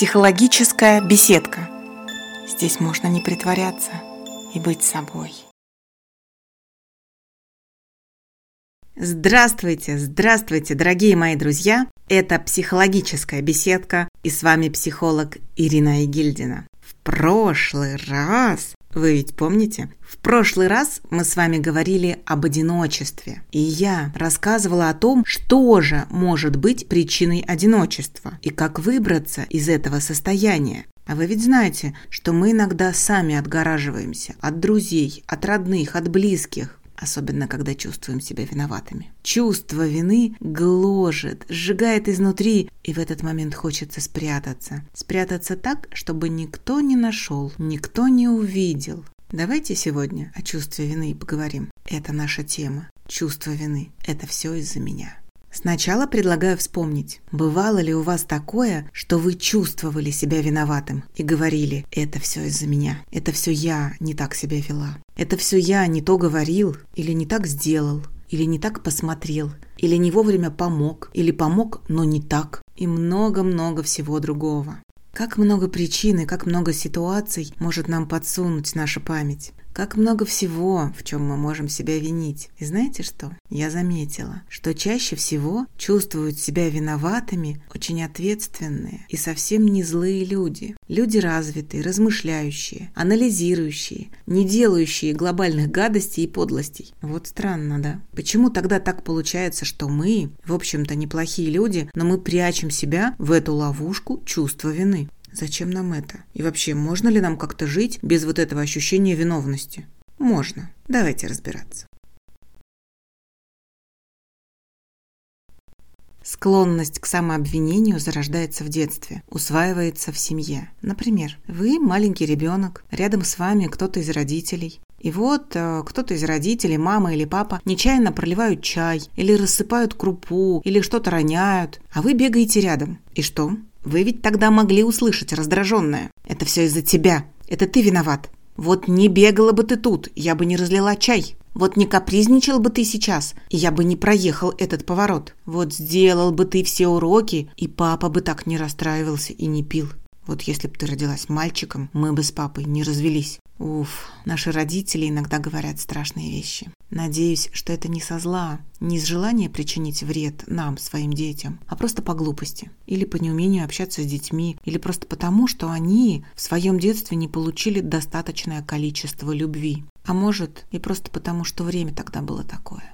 Психологическая беседка. Здесь можно не притворяться и быть собой. Здравствуйте, здравствуйте, дорогие мои друзья! Это психологическая беседка и с вами психолог Ирина Игильдина. В прошлый раз вы ведь помните? В прошлый раз мы с вами говорили об одиночестве. И я рассказывала о том, что же может быть причиной одиночества и как выбраться из этого состояния. А вы ведь знаете, что мы иногда сами отгораживаемся от друзей, от родных, от близких особенно когда чувствуем себя виноватыми. Чувство вины гложет, сжигает изнутри, и в этот момент хочется спрятаться. Спрятаться так, чтобы никто не нашел, никто не увидел. Давайте сегодня о чувстве вины поговорим. Это наша тема. Чувство вины – это все из-за меня. Сначала предлагаю вспомнить, бывало ли у вас такое, что вы чувствовали себя виноватым и говорили «это все из-за меня, это все я не так себя вела, это все я не то говорил или не так сделал, или не так посмотрел, или не вовремя помог, или помог, но не так, и много-много всего другого. Как много причин и как много ситуаций может нам подсунуть наша память. Как много всего, в чем мы можем себя винить. И знаете что? Я заметила, что чаще всего чувствуют себя виноватыми очень ответственные и совсем не злые люди. Люди развитые, размышляющие, анализирующие, не делающие глобальных гадостей и подлостей. Вот странно, да? Почему тогда так получается, что мы, в общем-то, неплохие люди, но мы прячем себя в эту ловушку чувства вины? Зачем нам это? И вообще, можно ли нам как-то жить без вот этого ощущения виновности? Можно. Давайте разбираться. Склонность к самообвинению зарождается в детстве, усваивается в семье. Например, вы маленький ребенок, рядом с вами кто-то из родителей. И вот э, кто-то из родителей, мама или папа, нечаянно проливают чай, или рассыпают крупу, или что-то роняют, а вы бегаете рядом. И что? Вы ведь тогда могли услышать раздраженное. Это все из-за тебя. Это ты виноват. Вот не бегала бы ты тут, я бы не разлила чай. Вот не капризничал бы ты сейчас, и я бы не проехал этот поворот. Вот сделал бы ты все уроки, и папа бы так не расстраивался и не пил. Вот если бы ты родилась мальчиком, мы бы с папой не развелись. Уф, наши родители иногда говорят страшные вещи. Надеюсь, что это не со зла, не из желания причинить вред нам, своим детям, а просто по глупости. Или по неумению общаться с детьми, или просто потому, что они в своем детстве не получили достаточное количество любви. А может, и просто потому, что время тогда было такое.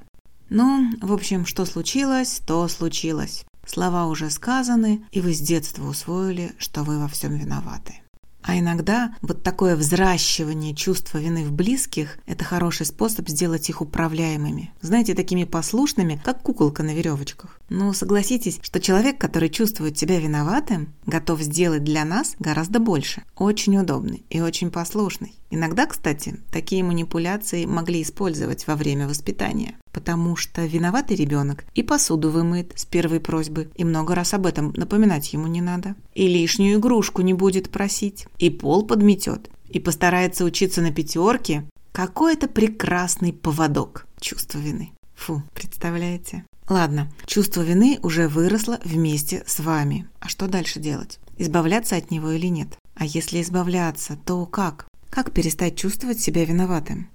Ну, в общем, что случилось, то случилось. Слова уже сказаны, и вы с детства усвоили, что вы во всем виноваты. А иногда вот такое взращивание чувства вины в близких – это хороший способ сделать их управляемыми. Знаете, такими послушными, как куколка на веревочках. Но согласитесь, что человек, который чувствует себя виноватым, готов сделать для нас гораздо больше. Очень удобный и очень послушный. Иногда, кстати, такие манипуляции могли использовать во время воспитания, потому что виноватый ребенок и посуду вымыет с первой просьбы, и много раз об этом напоминать ему не надо, и лишнюю игрушку не будет просить, и пол подметет, и постарается учиться на пятерке. Какой это прекрасный поводок чувства вины. Фу, представляете? Ладно, чувство вины уже выросло вместе с вами. А что дальше делать? Избавляться от него или нет? А если избавляться, то как? Как перестать чувствовать себя виноватым?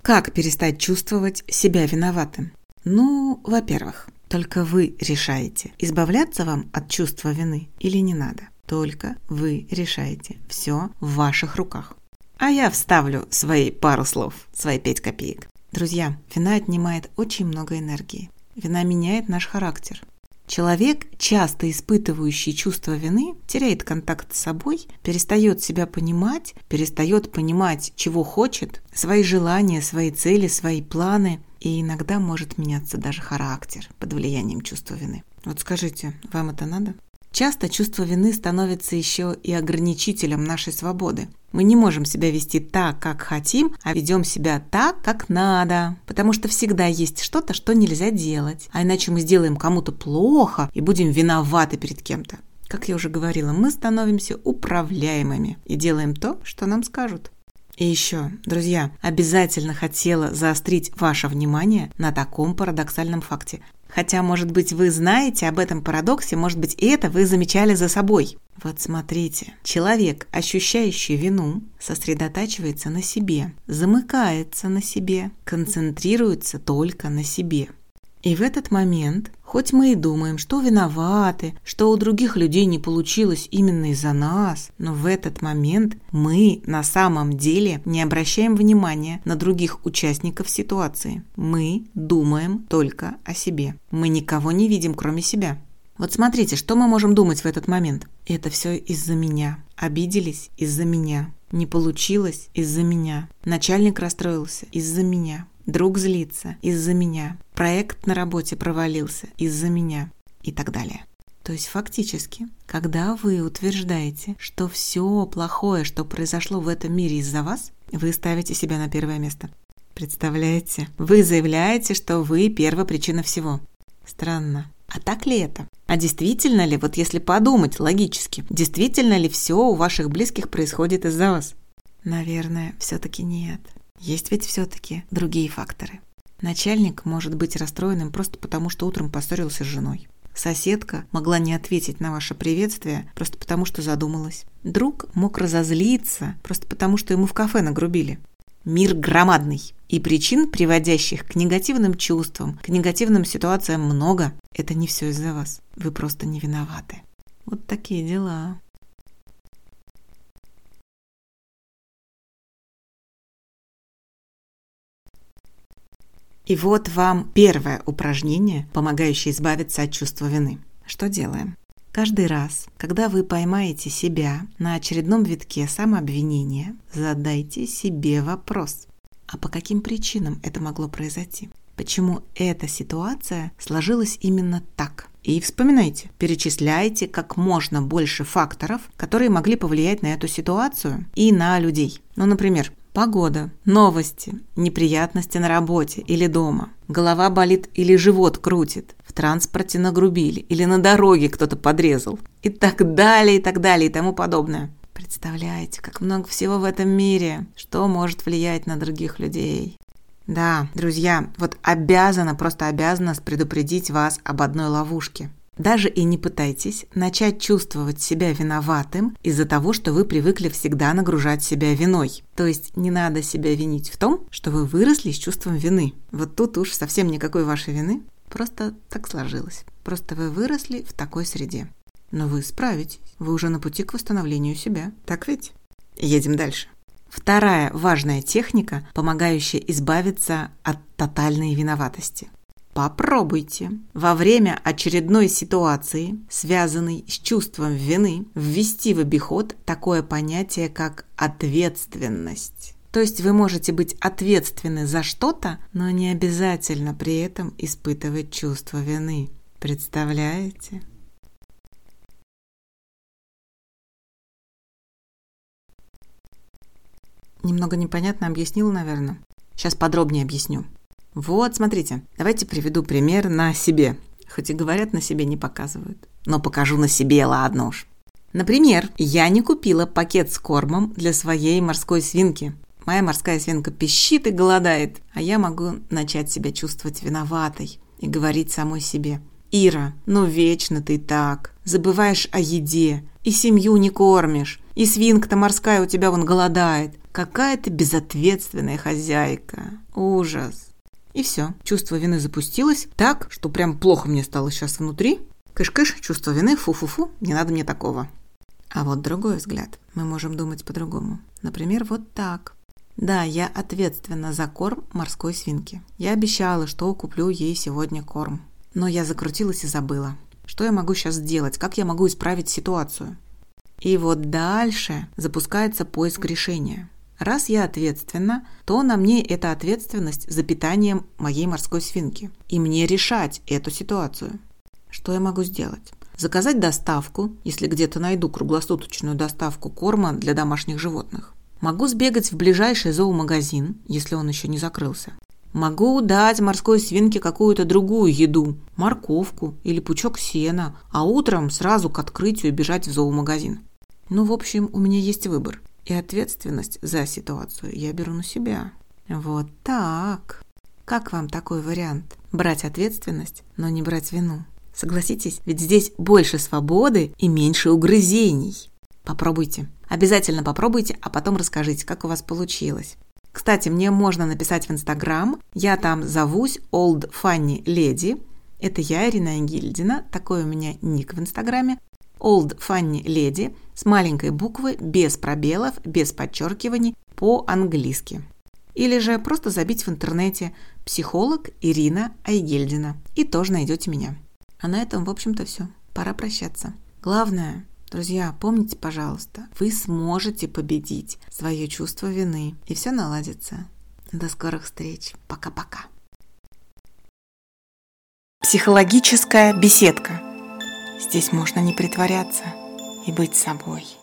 Как перестать чувствовать себя виноватым? Ну, во-первых, только вы решаете, избавляться вам от чувства вины или не надо. Только вы решаете. Все в ваших руках. А я вставлю свои пару слов, свои пять копеек. Друзья, вина отнимает очень много энергии. Вина меняет наш характер. Человек, часто испытывающий чувство вины, теряет контакт с собой, перестает себя понимать, перестает понимать, чего хочет, свои желания, свои цели, свои планы, и иногда может меняться даже характер под влиянием чувства вины. Вот скажите, вам это надо? Часто чувство вины становится еще и ограничителем нашей свободы. Мы не можем себя вести так, как хотим, а ведем себя так, как надо. Потому что всегда есть что-то, что нельзя делать. А иначе мы сделаем кому-то плохо и будем виноваты перед кем-то. Как я уже говорила, мы становимся управляемыми и делаем то, что нам скажут. И еще, друзья, обязательно хотела заострить ваше внимание на таком парадоксальном факте. Хотя, может быть, вы знаете об этом парадоксе, может быть, это вы замечали за собой. Вот смотрите, человек, ощущающий вину, сосредотачивается на себе, замыкается на себе, концентрируется только на себе. И в этот момент, хоть мы и думаем, что виноваты, что у других людей не получилось именно из-за нас, но в этот момент мы на самом деле не обращаем внимания на других участников ситуации. Мы думаем только о себе. Мы никого не видим, кроме себя. Вот смотрите, что мы можем думать в этот момент. Это все из-за меня. Обиделись из-за меня. Не получилось из-за меня. Начальник расстроился из-за меня. Друг злится из-за меня. Проект на работе провалился из-за меня. И так далее. То есть фактически, когда вы утверждаете, что все плохое, что произошло в этом мире из-за вас, вы ставите себя на первое место. Представляете? Вы заявляете, что вы первопричина всего. Странно. А так ли это? А действительно ли, вот если подумать логически, действительно ли все у ваших близких происходит из-за вас? Наверное, все-таки нет. Есть ведь все-таки другие факторы. Начальник может быть расстроенным просто потому, что утром поссорился с женой. Соседка могла не ответить на ваше приветствие просто потому, что задумалась. Друг мог разозлиться просто потому, что ему в кафе нагрубили. Мир громадный, и причин, приводящих к негативным чувствам, к негативным ситуациям много. Это не все из-за вас. Вы просто не виноваты. Вот такие дела. И вот вам первое упражнение, помогающее избавиться от чувства вины. Что делаем? Каждый раз, когда вы поймаете себя на очередном витке самообвинения, задайте себе вопрос. А по каким причинам это могло произойти? Почему эта ситуация сложилась именно так? И вспоминайте, перечисляйте как можно больше факторов, которые могли повлиять на эту ситуацию и на людей. Ну, например, Погода, новости, неприятности на работе или дома. Голова болит или живот крутит. В транспорте нагрубили или на дороге кто-то подрезал. И так далее, и так далее, и тому подобное. Представляете, как много всего в этом мире, что может влиять на других людей. Да, друзья, вот обязана, просто обязана предупредить вас об одной ловушке. Даже и не пытайтесь начать чувствовать себя виноватым из-за того, что вы привыкли всегда нагружать себя виной. То есть не надо себя винить в том, что вы выросли с чувством вины. Вот тут уж совсем никакой вашей вины. Просто так сложилось. Просто вы выросли в такой среде. Но вы справитесь. Вы уже на пути к восстановлению себя. Так ведь? Едем дальше. Вторая важная техника, помогающая избавиться от тотальной виноватости – Попробуйте во время очередной ситуации, связанной с чувством вины, ввести в обиход такое понятие, как ответственность. То есть вы можете быть ответственны за что-то, но не обязательно при этом испытывать чувство вины. Представляете? Немного непонятно объяснила, наверное. Сейчас подробнее объясню. Вот, смотрите, давайте приведу пример на себе. Хоть и говорят, на себе не показывают. Но покажу на себе, ладно уж. Например, я не купила пакет с кормом для своей морской свинки. Моя морская свинка пищит и голодает, а я могу начать себя чувствовать виноватой и говорить самой себе. «Ира, ну вечно ты так. Забываешь о еде, и семью не кормишь, и свинка-то морская у тебя вон голодает. Какая ты безответственная хозяйка. Ужас!» И все, чувство вины запустилось так, что прям плохо мне стало сейчас внутри. Кыш-кыш, чувство вины, фу-фу-фу, не надо мне такого. А вот другой взгляд. Мы можем думать по-другому. Например, вот так. Да, я ответственна за корм морской свинки. Я обещала, что куплю ей сегодня корм. Но я закрутилась и забыла. Что я могу сейчас сделать? Как я могу исправить ситуацию? И вот дальше запускается поиск решения. Раз я ответственна, то на мне эта ответственность за питанием моей морской свинки. И мне решать эту ситуацию. Что я могу сделать? Заказать доставку, если где-то найду круглосуточную доставку корма для домашних животных. Могу сбегать в ближайший зоомагазин, если он еще не закрылся. Могу дать морской свинке какую-то другую еду, морковку или пучок сена, а утром сразу к открытию бежать в зоомагазин. Ну, в общем, у меня есть выбор. И ответственность за ситуацию я беру на себя. Вот так. Как вам такой вариант? брать ответственность, но не брать вину. Согласитесь, ведь здесь больше свободы и меньше угрызений. Попробуйте. Обязательно попробуйте, а потом расскажите, как у вас получилось. Кстати, мне можно написать в Инстаграм. Я там зовусь Old Funny Lady. Это я, Ирина Гильдина. Такой у меня ник в Инстаграме. Old Funny Lady с маленькой буквы, без пробелов, без подчеркиваний, по-английски. Или же просто забить в интернете «Психолог Ирина Айгельдина» и тоже найдете меня. А на этом, в общем-то, все. Пора прощаться. Главное, друзья, помните, пожалуйста, вы сможете победить свое чувство вины, и все наладится. До скорых встреч. Пока-пока. Психологическая беседка. Здесь можно не притворяться и быть собой.